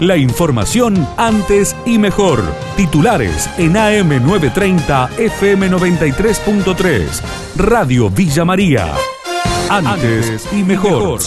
La información antes y mejor. Titulares en AM930 FM93.3. Radio Villa María. Antes y mejor.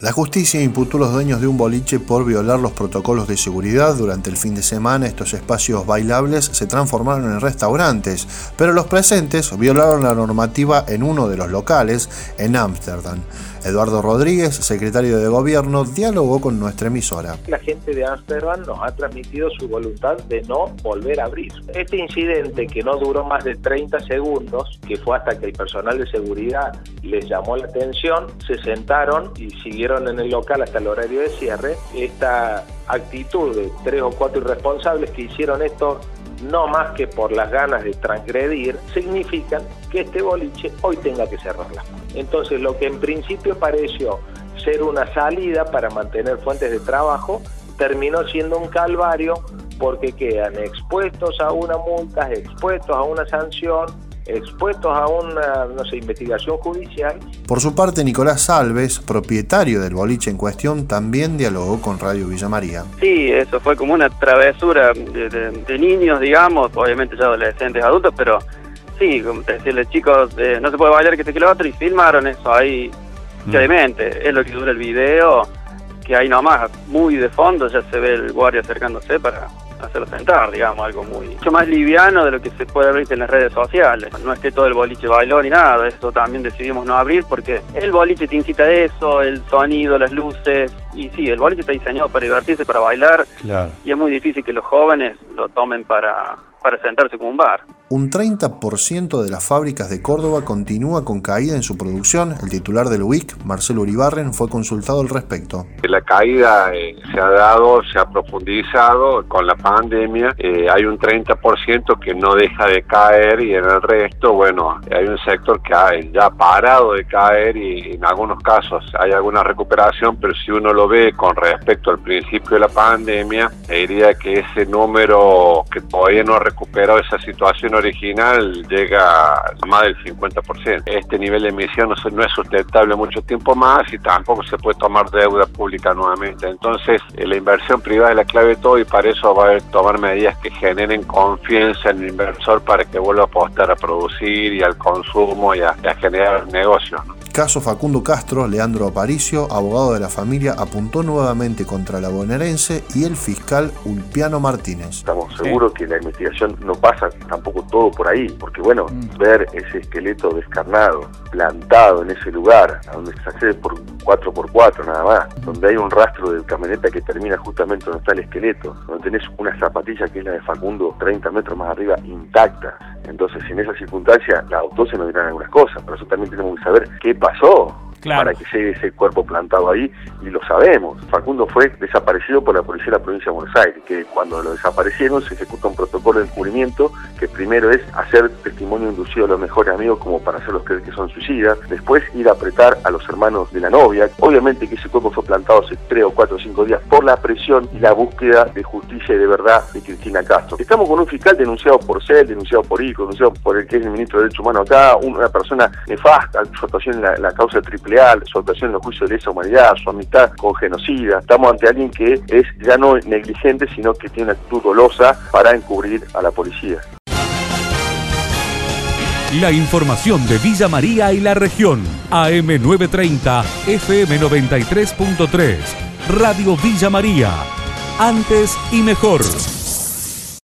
La justicia imputó a los dueños de un boliche por violar los protocolos de seguridad. Durante el fin de semana estos espacios bailables se transformaron en restaurantes, pero los presentes violaron la normativa en uno de los locales en Ámsterdam. Eduardo Rodríguez, secretario de Gobierno, dialogó con nuestra emisora. La gente de Ámsterdam nos ha transmitido su voluntad de no volver a abrir. Este incidente, que no duró más de 30 segundos, que fue hasta que el personal de seguridad les llamó la atención, se sentaron y siguieron en el local hasta el horario de cierre. Esta actitud de tres o cuatro irresponsables que hicieron esto no más que por las ganas de transgredir, significan que este boliche hoy tenga que cerrarla. Entonces, lo que en principio pareció ser una salida para mantener fuentes de trabajo, terminó siendo un calvario porque quedan expuestos a una multa, expuestos a una sanción, expuestos a una no sé, investigación judicial. Por su parte, Nicolás Salves, propietario del boliche en cuestión, también dialogó con Radio Villa María. Sí, eso fue como una travesura de, niños, digamos, obviamente ya adolescentes, adultos, pero sí, como decirle, chicos, eh, no se puede bailar que este kilómetro y filmaron eso ahí, mm. Es lo que dura el video, que ahí nomás, muy de fondo, ya se ve el guardia acercándose para hacerlo sentar, digamos, algo muy mucho más liviano de lo que se puede abrir en las redes sociales. No es que todo el boliche bailó ni nada, eso también decidimos no abrir porque el boliche te incita a eso, el sonido, las luces, y sí, el boliche está diseñado para divertirse, para bailar, y es muy difícil que los jóvenes lo tomen para, para sentarse como un bar. Un 30% de las fábricas de Córdoba continúa con caída en su producción. El titular del UIC, Marcelo Uribarren, fue consultado al respecto. La caída eh, se ha dado, se ha profundizado con la pandemia. Eh, hay un 30% que no deja de caer y en el resto, bueno, hay un sector que ha ya parado de caer y en algunos casos hay alguna recuperación, pero si uno lo ve con respecto al principio de la pandemia, diría que ese número que todavía no ha recuperado esa situación original llega a más del 50%. Este nivel de emisión no, es sustentable mucho tiempo más y tampoco se puede tomar deuda pública nuevamente. Entonces, eh, la inversión privada es la clave de todo y para eso va a haber tomar medidas que generen confianza en el inversor para que vuelva a apostar a producir y al consumo y a, generar negocios. Caso Facundo Castro, Leandro Aparicio, abogado de la familia, apuntó nuevamente contra la bonaerense y el fiscal Ulpiano Martínez. Estamos seguros que la investigación no pasa tampoco todo por ahí, porque bueno, mm. ver ese esqueleto descarnado, plantado en ese lugar, a donde se accede por 4x4 nada más, donde hay un rastro de camioneta que termina justamente donde está el esqueleto, donde tenés una zapatilla que es la de Facundo 30 metros más arriba intacta. Entonces, en esa circunstancia, la autopsia nos dirán algunas cosas, pero eso también tenemos que saber qué pasó para que llegue ese cuerpo plantado ahí, y lo sabemos. Facundo fue desaparecido por la policía de la provincia de Buenos Aires, que cuando lo desaparecieron se ejecuta un protocolo de encubrimiento que primero es hacer testimonio inducido a los mejores amigos como para hacerlos creer que son suicidas, después ir a apretar a los hermanos de la novia. Obviamente que ese cuerpo fue plantado hace tres o cuatro o cinco días por la presión y la búsqueda de justicia y de verdad de Cristina Castro. Estamos con un fiscal denunciado por CEL, denunciado por ICO, denunciado por el que es el ministro de Derechos Humanos acá, una persona nefasta, su actuación en la, la causa triple Su actuación en los juicios de lesa humanidad, su amistad con genocida. Estamos ante alguien que es ya no negligente, sino que tiene una actitud dolosa para encubrir a la policía. La información de Villa María y la región. AM930, FM93.3. Radio Villa María. Antes y mejor.